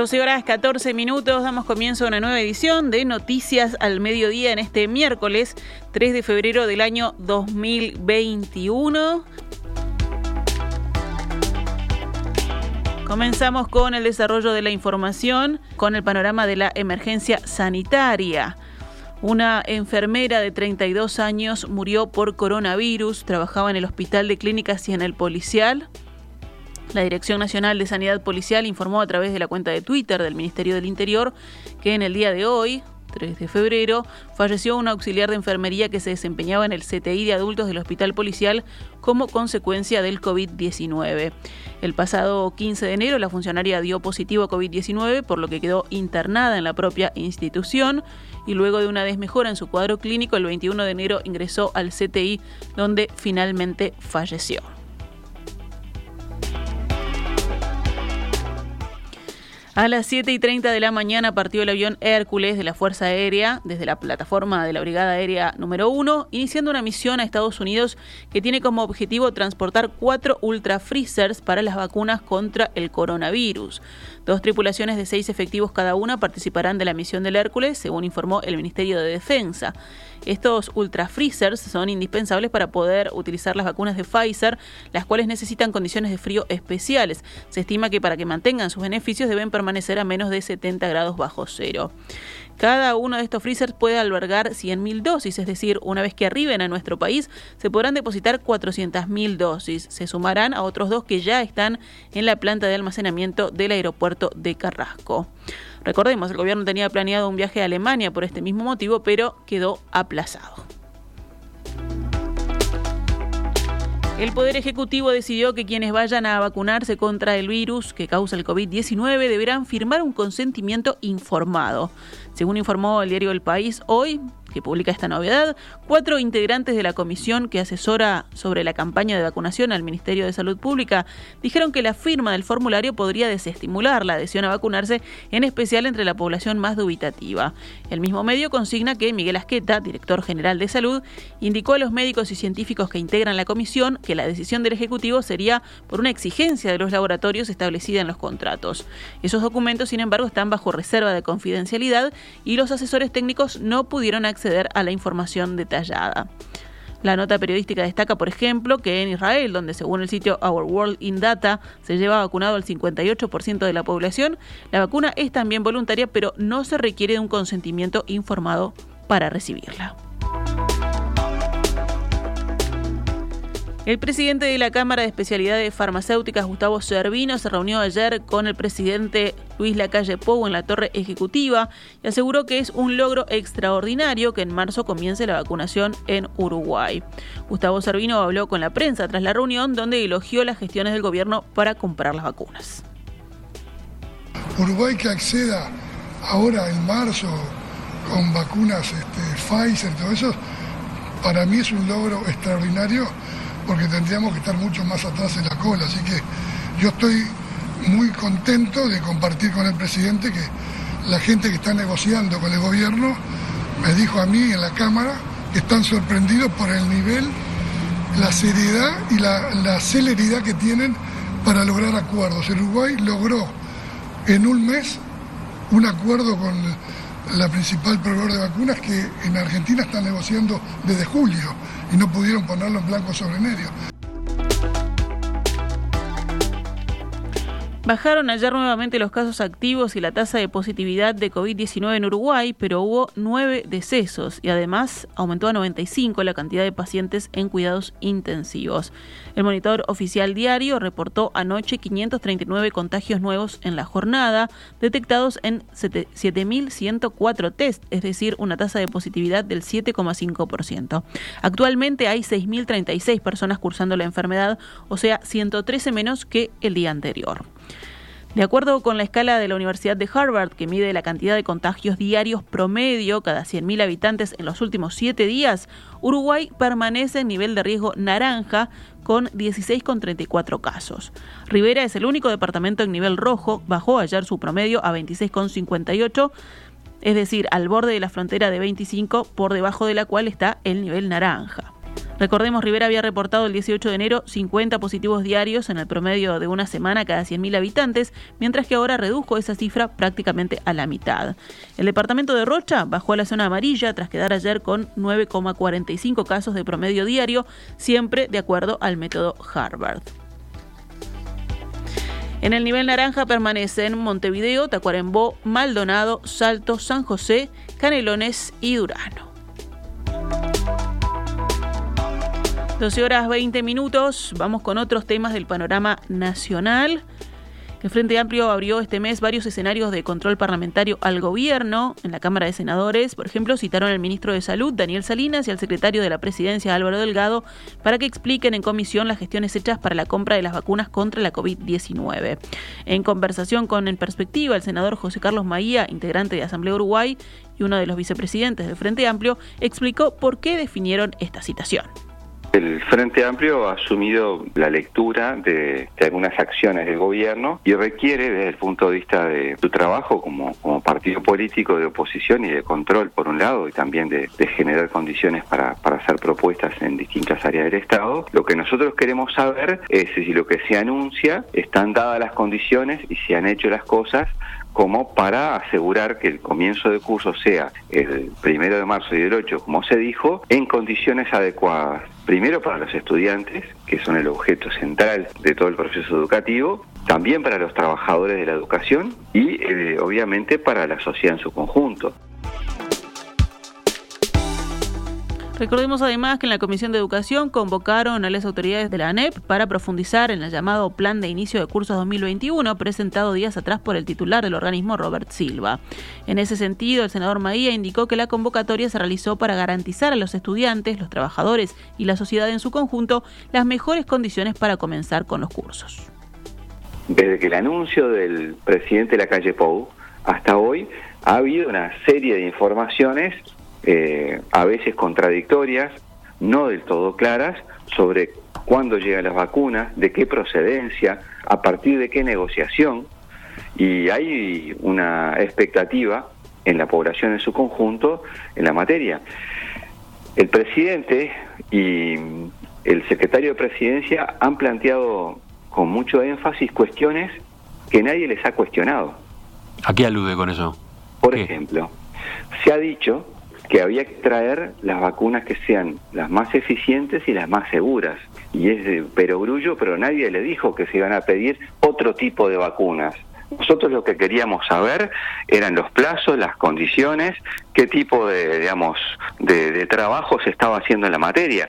12 horas 14 minutos, damos comienzo a una nueva edición de Noticias al Mediodía en este miércoles 3 de febrero del año 2021. Comenzamos con el desarrollo de la información, con el panorama de la emergencia sanitaria. Una enfermera de 32 años murió por coronavirus, trabajaba en el Hospital de Clínicas y en el Policial. La Dirección Nacional de Sanidad Policial informó a través de la cuenta de Twitter del Ministerio del Interior que en el día de hoy, 3 de febrero, falleció un auxiliar de enfermería que se desempeñaba en el CTI de adultos del Hospital Policial como consecuencia del COVID-19. El pasado 15 de enero la funcionaria dio positivo a COVID-19, por lo que quedó internada en la propia institución y luego de una desmejora en su cuadro clínico, el 21 de enero ingresó al CTI donde finalmente falleció. A las 7 y 30 de la mañana partió el avión Hércules de la Fuerza Aérea desde la plataforma de la Brigada Aérea número 1, iniciando una misión a Estados Unidos que tiene como objetivo transportar cuatro ultra freezers para las vacunas contra el coronavirus. Dos tripulaciones de seis efectivos cada una participarán de la misión del Hércules, según informó el Ministerio de Defensa. Estos ultra freezers son indispensables para poder utilizar las vacunas de Pfizer, las cuales necesitan condiciones de frío especiales. Se estima que para que mantengan sus beneficios deben permanecer a menos de 70 grados bajo cero. Cada uno de estos freezers puede albergar 100.000 dosis, es decir, una vez que arriben a nuestro país, se podrán depositar 400.000 dosis. Se sumarán a otros dos que ya están en la planta de almacenamiento del aeropuerto de Carrasco. Recordemos, el gobierno tenía planeado un viaje a Alemania por este mismo motivo, pero quedó aplazado. El Poder Ejecutivo decidió que quienes vayan a vacunarse contra el virus que causa el COVID-19 deberán firmar un consentimiento informado. Según informó el diario El País hoy, que publica esta novedad, cuatro integrantes de la comisión que asesora sobre la campaña de vacunación al Ministerio de Salud Pública dijeron que la firma del formulario podría desestimular la adhesión a vacunarse, en especial entre la población más dubitativa. El mismo medio consigna que Miguel Asqueta, director general de salud, indicó a los médicos y científicos que integran la comisión que la decisión del Ejecutivo sería por una exigencia de los laboratorios establecida en los contratos. Esos documentos, sin embargo, están bajo reserva de confidencialidad y los asesores técnicos no pudieron acceder acceder a la información detallada. La nota periodística destaca, por ejemplo, que en Israel, donde según el sitio Our World in Data se lleva vacunado el 58% de la población, la vacuna es también voluntaria, pero no se requiere de un consentimiento informado para recibirla. El presidente de la Cámara de Especialidades Farmacéuticas, Gustavo Servino, se reunió ayer con el presidente Luis Lacalle Pou en la torre ejecutiva y aseguró que es un logro extraordinario que en marzo comience la vacunación en Uruguay. Gustavo Servino habló con la prensa tras la reunión donde elogió las gestiones del gobierno para comprar las vacunas. Uruguay que acceda ahora en marzo con vacunas este, Pfizer, todo eso, para mí es un logro extraordinario porque tendríamos que estar mucho más atrás en la cola. Así que yo estoy muy contento de compartir con el presidente que la gente que está negociando con el gobierno me dijo a mí en la Cámara que están sorprendidos por el nivel, la seriedad y la, celeridad que tienen para lograr acuerdos. El Uruguay logró en un mes un acuerdo con la principal proveedor de vacunas que en Argentina está negociando desde julio y no pudieron ponerlo en blanco sobre negro. Bajaron ayer nuevamente los casos activos y la tasa de positividad de COVID-19 en Uruguay, pero hubo nueve decesos y además aumentó a 95 la cantidad de pacientes en cuidados intensivos. El monitor oficial diario reportó anoche 539 contagios nuevos en la jornada, detectados en 7.104 test, es decir, una tasa de positividad del 7,5%. Actualmente hay 6.036 personas cursando la enfermedad, o sea, 113 menos que el día anterior. De acuerdo con la escala de la Universidad de Harvard, que mide la cantidad de contagios diarios promedio cada 100.000 habitantes en los últimos siete días, Uruguay permanece en nivel de riesgo naranja con 16,34 casos. Rivera es el único departamento en nivel rojo, bajó ayer su promedio a 26,58, es decir, al borde de la frontera de 25, por debajo de la cual está el nivel naranja. Recordemos, Rivera había reportado el 18 de enero 50 positivos diarios en el promedio de una semana cada 100.000 habitantes, mientras que ahora redujo esa cifra prácticamente a la mitad. El departamento de Rocha bajó a la zona amarilla tras quedar ayer con 9,45 casos de promedio diario, siempre de acuerdo al método Harvard. En el nivel naranja permanecen Montevideo, Tacuarembó, Maldonado, Salto, San José, Canelones y Durano. 12 horas 20 minutos, vamos con otros temas del panorama nacional. El Frente Amplio abrió este mes varios escenarios de control parlamentario al gobierno. En la Cámara de Senadores, por ejemplo, citaron al ministro de Salud, Daniel Salinas, y al secretario de la Presidencia, Álvaro Delgado, para que expliquen en comisión las gestiones hechas para la compra de las vacunas contra la COVID-19. En conversación con En Perspectiva, el senador José Carlos Maía, integrante de Asamblea Uruguay y uno de los vicepresidentes del Frente Amplio, explicó por qué definieron esta citación. El Frente Amplio ha asumido la lectura de, algunas acciones del gobierno y requiere, desde el punto de vista de su trabajo como, partido político de oposición y de control, por un lado, y también de, generar condiciones para, hacer propuestas en distintas áreas del Estado, lo que nosotros queremos saber es si lo que se anuncia están dadas las condiciones y si han hecho las cosas como para asegurar que el comienzo de curso sea el primero de marzo y el 8, como se dijo, en condiciones adecuadas. Primero para los estudiantes, que son el objeto central de todo el proceso educativo, también para los trabajadores de la educación y eh, obviamente para la sociedad en su conjunto. Recordemos además que en la Comisión de Educación convocaron a las autoridades de la ANEP para profundizar en el llamado Plan de Inicio de Cursos 2021 presentado días atrás por el titular del organismo Robert Silva. En ese sentido, el senador Maía indicó que la convocatoria se realizó para garantizar a los estudiantes, los trabajadores y la sociedad en su conjunto las mejores condiciones para comenzar con los cursos. Desde que el anuncio del presidente de la calle Pou hasta hoy ha habido una serie de informaciones eh, a veces contradictorias, no del todo claras, sobre cuándo llegan las vacunas, de qué procedencia, a partir de qué negociación, y hay una expectativa en la población en su conjunto en la materia. El presidente y el secretario de presidencia han planteado con mucho énfasis cuestiones que nadie les ha cuestionado. ¿A qué alude con eso? Por ejemplo, se ha dicho que había que traer las vacunas que sean las más eficientes y las más seguras. Y es de perogrullo, pero nadie le dijo que se iban a pedir otro tipo de vacunas. Nosotros lo que queríamos saber eran los plazos, las condiciones, qué tipo de, digamos, de, de trabajo se estaba haciendo en la materia.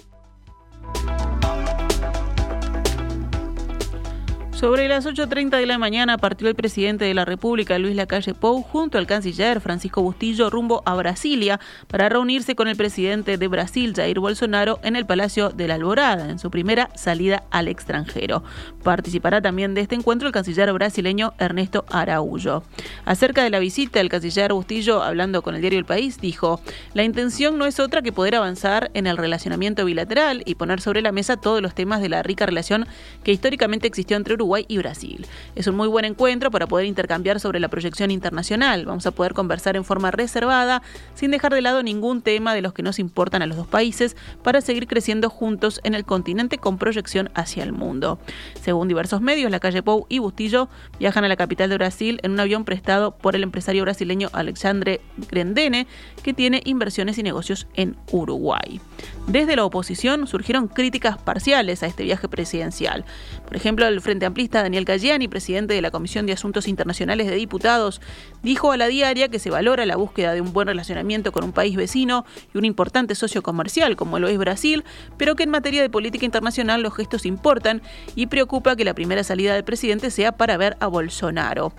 Sobre las 8.30 de la mañana partió el presidente de la República, Luis Lacalle Pou, junto al canciller Francisco Bustillo rumbo a Brasilia para reunirse con el presidente de Brasil, Jair Bolsonaro, en el Palacio de la Alborada, en su primera salida al extranjero. Participará también de este encuentro el canciller brasileño Ernesto Araújo. Acerca de la visita, el canciller Bustillo, hablando con el diario El País, dijo, la intención no es otra que poder avanzar en el relacionamiento bilateral y poner sobre la mesa todos los temas de la rica relación que históricamente existió entre Uruguay y Brasil. Es un muy buen encuentro para poder intercambiar sobre la proyección internacional. Vamos a poder conversar en forma reservada, sin dejar de lado ningún tema de los que nos importan a los dos países, para seguir creciendo juntos en el continente con proyección hacia el mundo. Según diversos medios, la calle Pou y Bustillo viajan a la capital de Brasil en un avión prestado por el empresario brasileño Alexandre Grendene, que tiene inversiones y negocios en Uruguay. Desde la oposición surgieron críticas parciales a este viaje presidencial. Por ejemplo, el Frente Amplio Daniel Galliani, presidente de la Comisión de Asuntos Internacionales de Diputados, dijo a la diaria que se valora la búsqueda de un buen relacionamiento con un país vecino y un importante socio comercial como lo es Brasil, pero que en materia de política internacional los gestos importan y preocupa que la primera salida del presidente sea para ver a Bolsonaro.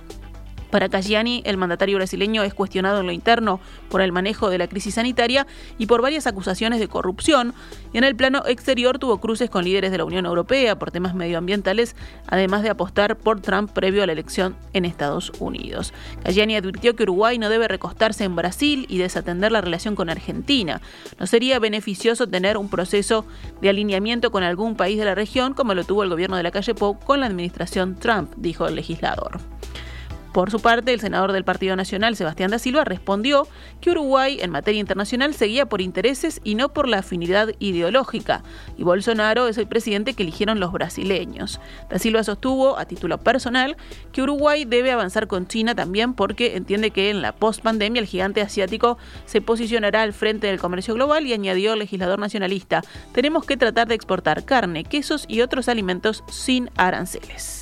Para Caggiani, el mandatario brasileño es cuestionado en lo interno por el manejo de la crisis sanitaria y por varias acusaciones de corrupción. Y en el plano exterior tuvo cruces con líderes de la Unión Europea por temas medioambientales, además de apostar por Trump previo a la elección en Estados Unidos. Caggiani advirtió que Uruguay no debe recostarse en Brasil y desatender la relación con Argentina. No sería beneficioso tener un proceso de alineamiento con algún país de la región como lo tuvo el gobierno de la calle Pou con la administración Trump, dijo el legislador. Por su parte, el senador del Partido Nacional, Sebastián da Silva, respondió que Uruguay en materia internacional seguía por intereses y no por la afinidad ideológica, y Bolsonaro es el presidente que eligieron los brasileños. Da Silva sostuvo, a título personal, que Uruguay debe avanzar con China también porque entiende que en la post-pandemia el gigante asiático se posicionará al frente del comercio global y añadió el legislador nacionalista, tenemos que tratar de exportar carne, quesos y otros alimentos sin aranceles.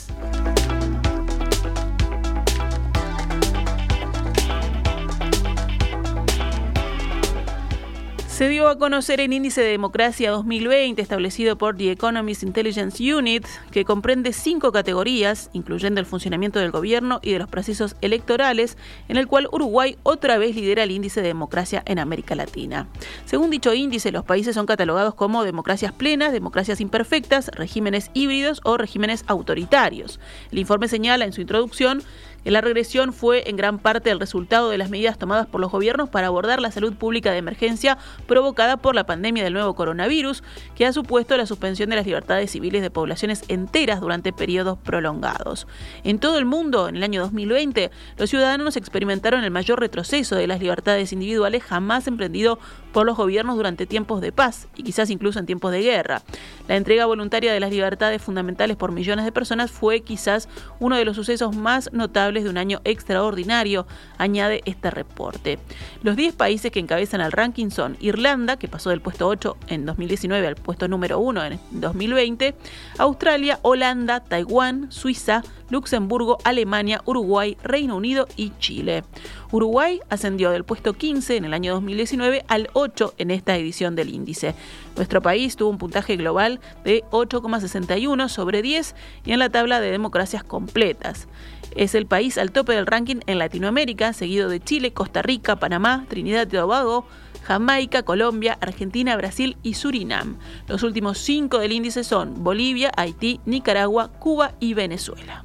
Se dio a conocer el índice de democracia 2020 establecido por The Economist Intelligence Unit, que comprende cinco categorías, incluyendo el funcionamiento del gobierno y de los procesos electorales, en el cual Uruguay otra vez lidera el índice de democracia en América Latina. Según dicho índice, los países son catalogados como democracias plenas, democracias imperfectas, regímenes híbridos o regímenes autoritarios. El informe señala en su introducción la regresión fue en gran parte el resultado de las medidas tomadas por los gobiernos para abordar la salud pública de emergencia provocada por la pandemia del nuevo coronavirus, que ha supuesto la suspensión de las libertades civiles de poblaciones enteras durante periodos prolongados. En todo el mundo, en el año 2020, los ciudadanos experimentaron el mayor retroceso de las libertades individuales jamás emprendido por los gobiernos durante tiempos de paz y quizás incluso en tiempos de guerra. La entrega voluntaria de las libertades fundamentales por millones de personas fue quizás uno de los sucesos más notables de un año extraordinario, añade este reporte. Los 10 países que encabezan el ranking son Irlanda, que pasó del puesto 8 en 2019 al puesto número 1 en 2020, Australia, Holanda, Taiwán, Suiza, Luxemburgo, Alemania, Uruguay, Reino Unido y Chile. Uruguay ascendió del puesto 15 en el año 2019 al 8 en esta edición del índice. Nuestro país tuvo un puntaje global de 8,61 sobre 10 y en la tabla de democracias completas. Es el país al tope del ranking en Latinoamérica, seguido de Chile, Costa Rica, Panamá, Trinidad y Tobago, Jamaica, Colombia, Argentina, Brasil y Surinam. Los últimos cinco del índice son Bolivia, Haití, Nicaragua, Cuba y Venezuela.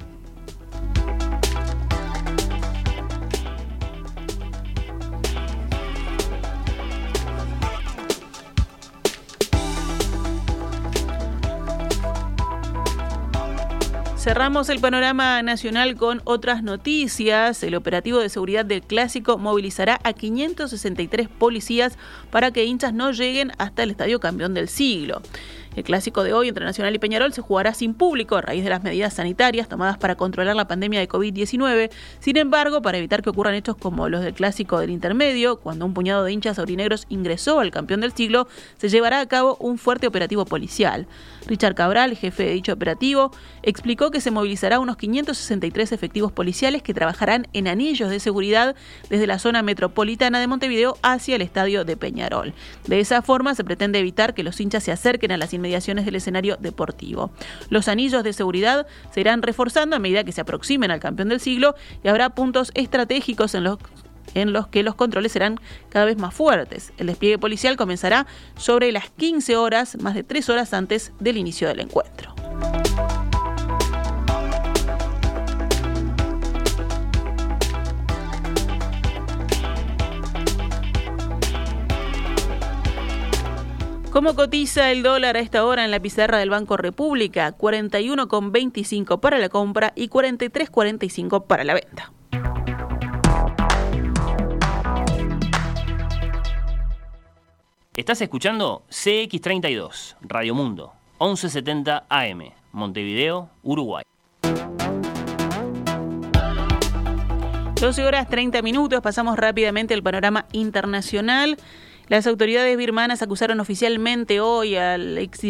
Cerramos el panorama nacional con otras noticias. El operativo de seguridad del clásico movilizará a 563 policías para que hinchas no lleguen hasta el estadio campeón del siglo. El clásico de hoy entre Nacional y Peñarol se jugará sin público a raíz de las medidas sanitarias tomadas para controlar la pandemia de COVID-19. Sin embargo, para evitar que ocurran hechos como los del clásico del intermedio, cuando un puñado de hinchas aurinegros ingresó al campeón del siglo, se llevará a cabo un fuerte operativo policial. Richard Cabral, jefe de dicho operativo, explicó que se movilizará unos 563 efectivos policiales que trabajarán en anillos de seguridad desde la zona metropolitana de Montevideo hacia el estadio de Peñarol. De esa forma se pretende evitar que los hinchas se acerquen a las inmediaciones del escenario deportivo. Los anillos de seguridad se irán reforzando a medida que se aproximen al campeón del siglo y habrá puntos estratégicos en los en los que los controles serán cada vez más fuertes. El despliegue policial comenzará sobre las 15 horas, más de tres horas antes del inicio del encuentro. ¿Cómo cotiza el dólar a esta hora en la pizarra del Banco República? 41,25 para la compra y 43,45 para la venta. Estás escuchando CX32, Radio Mundo, 1170 AM, Montevideo, Uruguay. 12 horas 30 minutos, pasamos rápidamente al panorama internacional. Las autoridades birmanas acusaron oficialmente hoy al ex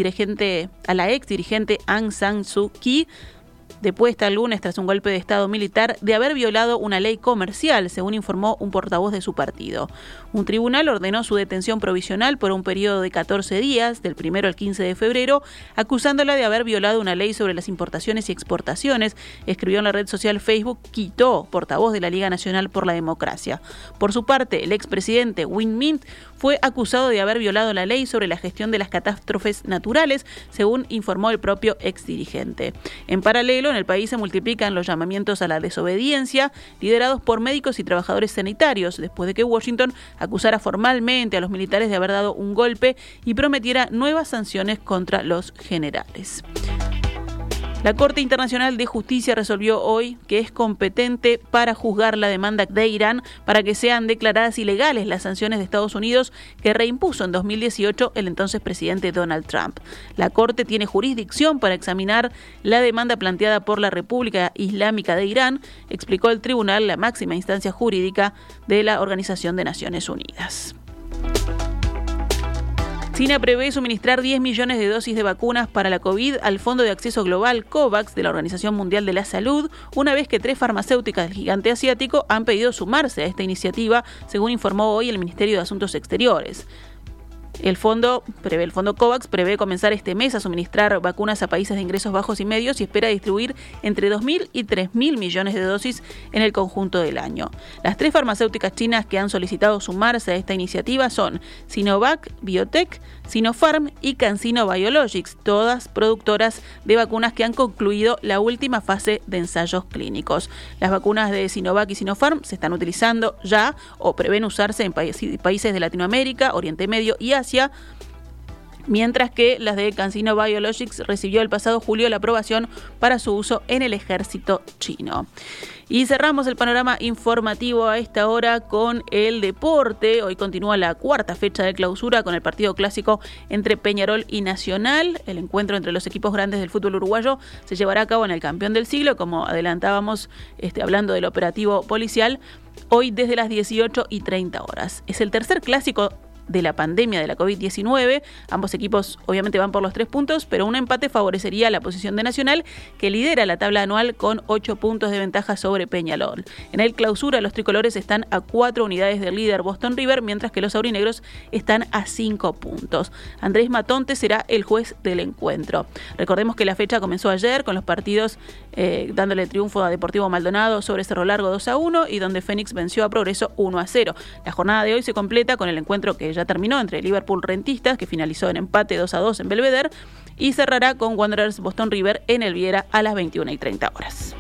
a la ex dirigente Aung San Suu Kyi depuesta el lunes tras un golpe de Estado militar de haber violado una ley comercial, según informó un portavoz de su partido. Un tribunal ordenó su detención provisional por un periodo de 14 días, del 1 al 15 de febrero, acusándola de haber violado una ley sobre las importaciones y exportaciones, escribió en la red social Facebook Quito, portavoz de la Liga Nacional por la Democracia. Por su parte, el expresidente Win Mint fue acusado de haber violado la ley sobre la gestión de las catástrofes naturales, según informó el propio exdirigente. En paralelo, en el país se multiplican los llamamientos a la desobediencia, liderados por médicos y trabajadores sanitarios, después de que Washington acusara formalmente a los militares de haber dado un golpe y prometiera nuevas sanciones contra los generales. La Corte Internacional de Justicia resolvió hoy que es competente para juzgar la demanda de Irán para que sean declaradas ilegales las sanciones de Estados Unidos que reimpuso en 2018 el entonces presidente Donald Trump. La Corte tiene jurisdicción para examinar la demanda planteada por la República Islámica de Irán, explicó el tribunal, la máxima instancia jurídica de la Organización de Naciones Unidas. China prevé suministrar 10 millones de dosis de vacunas para la COVID al Fondo de Acceso Global COVAX de la Organización Mundial de la Salud, una vez que tres farmacéuticas del gigante asiático han pedido sumarse a esta iniciativa, según informó hoy el Ministerio de Asuntos Exteriores. El fondo prevé, el fondo COVAX prevé comenzar este mes a suministrar vacunas a países de ingresos bajos y medios y espera distribuir entre 2.000 y 3.000 millones de dosis en el conjunto del año. Las tres farmacéuticas chinas que han solicitado sumarse a esta iniciativa son Sinovac, Biotech, Sinopharm y CanSino Biologics, todas productoras de vacunas que han concluido la última fase de ensayos clínicos. Las vacunas de Sinovac y Sinopharm se están utilizando ya o prevén usarse en países de Latinoamérica, Oriente Medio y Asia mientras que las de CanSino Biologics recibió el pasado julio la aprobación para su uso en el ejército chino. Y cerramos el panorama informativo a esta hora con el deporte. Hoy continúa la cuarta fecha de clausura con el partido clásico entre Peñarol y Nacional. El encuentro entre los equipos grandes del fútbol uruguayo se llevará a cabo en el campeón del siglo, como adelantábamos este, hablando del operativo policial hoy desde las 18 y 30 horas. Es el tercer clásico de la pandemia de la COVID-19. Ambos equipos obviamente van por los tres puntos, pero un empate favorecería la posición de Nacional, que lidera la tabla anual con ocho puntos de ventaja sobre Peñalol. En el clausura, los tricolores están a cuatro unidades del líder Boston River, mientras que los aurinegros están a cinco puntos. Andrés Matonte será el juez del encuentro. Recordemos que la fecha comenzó ayer con los partidos eh, dándole triunfo a Deportivo Maldonado sobre Cerro Largo 2 a 1 y donde Fénix venció a Progreso 1 a 0. La jornada de hoy se completa con el encuentro que ya terminó entre Liverpool Rentistas, que finalizó en empate 2 a 2 en Belvedere, y cerrará con Wanderers Boston River en el Viera a las 21 y 30 horas.